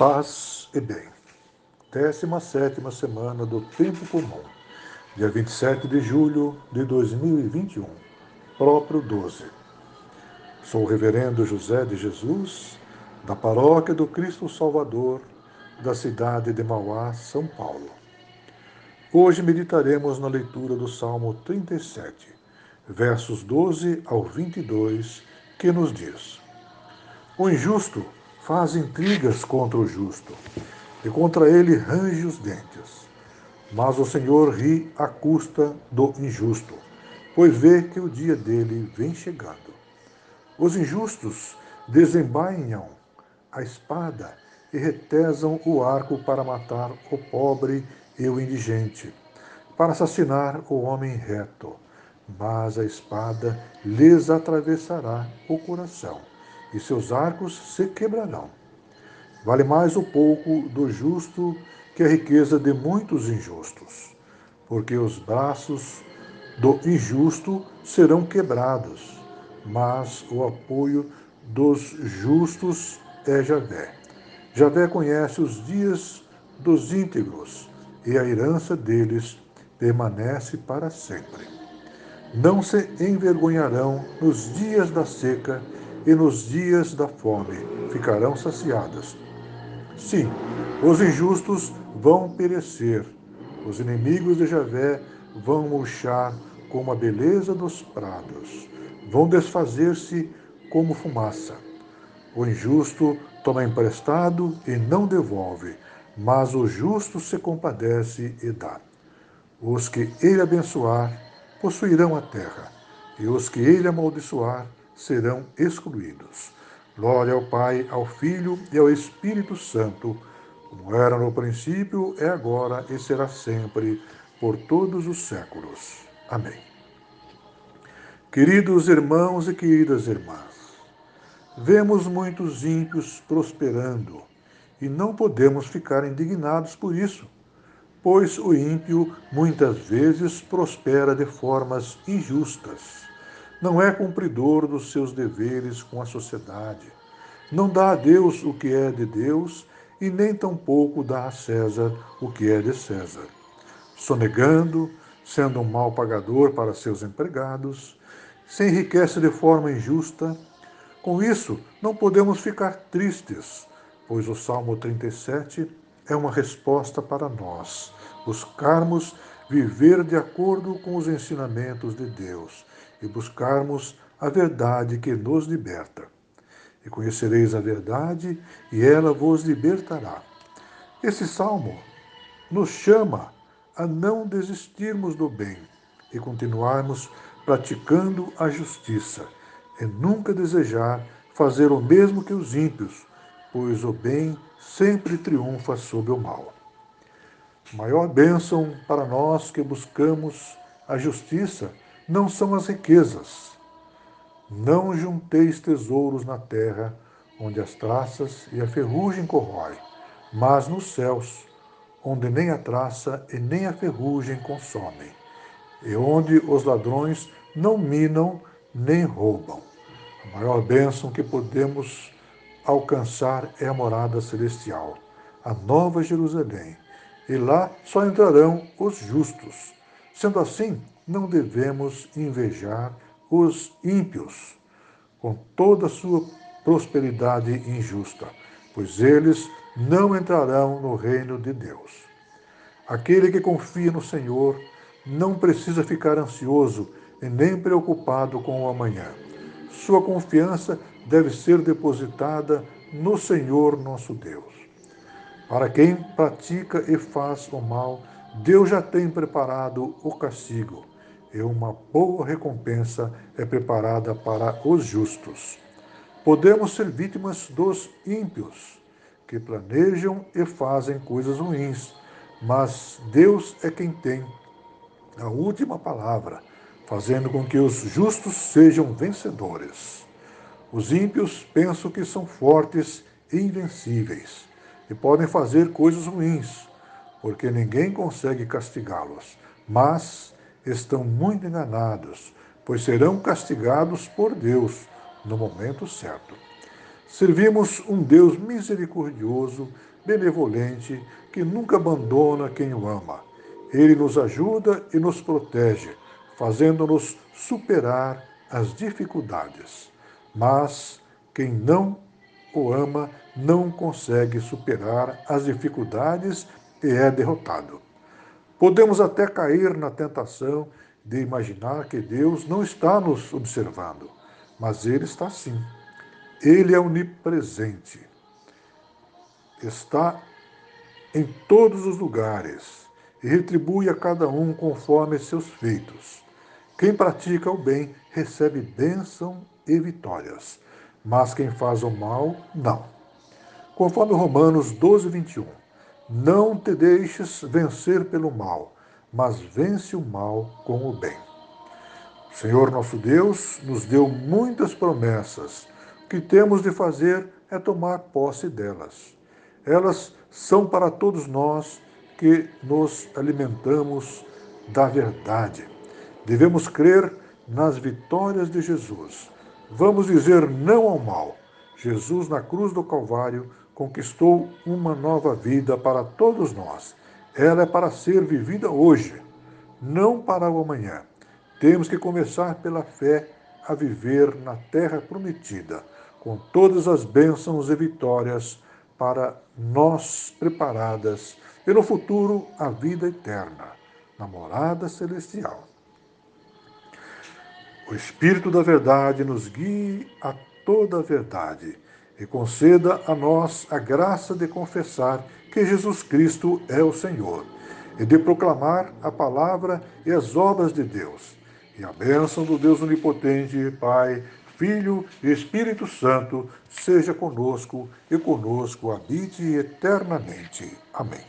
Paz e bem. 17 semana do Tempo Comum, dia 27 de julho de 2021, próprio 12. Sou o Reverendo José de Jesus, da Paróquia do Cristo Salvador, da cidade de Mauá, São Paulo. Hoje meditaremos na leitura do Salmo 37, versos 12 ao 22, que nos diz: O injusto faz intrigas contra o justo, e contra ele range os dentes. Mas o Senhor ri à custa do injusto, pois vê que o dia dele vem chegando. Os injustos desembainham a espada e retesam o arco para matar o pobre e o indigente, para assassinar o homem reto. Mas a espada lhes atravessará o coração e seus arcos se quebrarão. Vale mais o pouco do justo que a riqueza de muitos injustos, porque os braços do injusto serão quebrados, mas o apoio dos justos é Javé. Javé conhece os dias dos íntegros e a herança deles permanece para sempre. Não se envergonharão nos dias da seca e nos dias da fome ficarão saciadas. Sim, os injustos vão perecer, os inimigos de Javé vão murchar como a beleza dos prados, vão desfazer-se como fumaça. O injusto toma emprestado e não devolve, mas o justo se compadece e dá. Os que ele abençoar possuirão a terra, e os que ele amaldiçoar serão excluídos. Glória ao Pai, ao Filho e ao Espírito Santo, como era no princípio, é agora e será sempre, por todos os séculos. Amém. Queridos irmãos e queridas irmãs, vemos muitos ímpios prosperando e não podemos ficar indignados por isso, pois o ímpio muitas vezes prospera de formas injustas não é cumpridor dos seus deveres com a sociedade, não dá a Deus o que é de Deus e nem tampouco dá a César o que é de César. Sonegando, sendo um mal pagador para seus empregados, se enriquece de forma injusta. Com isso, não podemos ficar tristes, pois o Salmo 37 é uma resposta para nós, buscarmos viver de acordo com os ensinamentos de Deus e buscarmos a verdade que nos liberta. E conhecereis a verdade, e ela vos libertará. Esse salmo nos chama a não desistirmos do bem e continuarmos praticando a justiça, e nunca desejar fazer o mesmo que os ímpios, pois o bem sempre triunfa sobre o mal. maior bênção para nós que buscamos a justiça não são as riquezas. Não junteis tesouros na terra, onde as traças e a ferrugem corrói, mas nos céus, onde nem a traça e nem a ferrugem consomem, e onde os ladrões não minam nem roubam. A maior bênção que podemos alcançar é a morada celestial, a nova Jerusalém, e lá só entrarão os justos. Sendo assim, não devemos invejar os ímpios com toda a sua prosperidade injusta, pois eles não entrarão no reino de Deus. Aquele que confia no Senhor não precisa ficar ansioso e nem preocupado com o amanhã. Sua confiança deve ser depositada no Senhor nosso Deus. Para quem pratica e faz o mal, Deus já tem preparado o castigo e uma boa recompensa é preparada para os justos. Podemos ser vítimas dos ímpios, que planejam e fazem coisas ruins, mas Deus é quem tem a última palavra, fazendo com que os justos sejam vencedores. Os ímpios pensam que são fortes e invencíveis e podem fazer coisas ruins, porque ninguém consegue castigá-los. Mas estão muito enganados, pois serão castigados por Deus no momento certo. Servimos um Deus misericordioso, benevolente, que nunca abandona quem o ama. Ele nos ajuda e nos protege, fazendo-nos superar as dificuldades. Mas quem não o ama não consegue superar as dificuldades e é derrotado. Podemos até cair na tentação de imaginar que Deus não está nos observando, mas Ele está sim. Ele é onipresente. Está em todos os lugares e retribui a cada um conforme seus feitos. Quem pratica o bem recebe bênção e vitórias, mas quem faz o mal, não. Conforme Romanos 12, 21. Não te deixes vencer pelo mal, mas vence o mal com o bem. O Senhor nosso Deus nos deu muitas promessas. O que temos de fazer é tomar posse delas. Elas são para todos nós que nos alimentamos da verdade. Devemos crer nas vitórias de Jesus. Vamos dizer não ao mal. Jesus, na cruz do Calvário, conquistou uma nova vida para todos nós. Ela é para ser vivida hoje, não para o amanhã. Temos que começar pela fé a viver na terra prometida, com todas as bênçãos e vitórias para nós preparadas e no futuro a vida eterna, na morada celestial. O Espírito da Verdade nos guie a toda a verdade e conceda a nós a graça de confessar que Jesus Cristo é o Senhor e de proclamar a palavra e as obras de Deus. E a bênção do Deus Onipotente, Pai, Filho e Espírito Santo seja conosco e conosco habite eternamente. Amém.